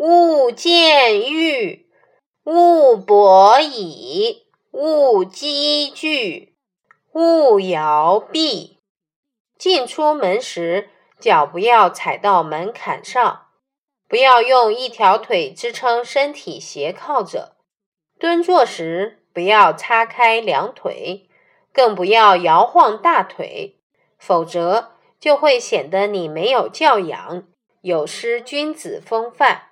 勿见欲，勿博矣，勿积聚，勿摇臂，进出门时脚不要踩到门槛上，不要用一条腿支撑身体斜靠着，蹲坐时不要叉开两腿，更不要摇晃大腿，否则就会显得你没有教养，有失君子风范。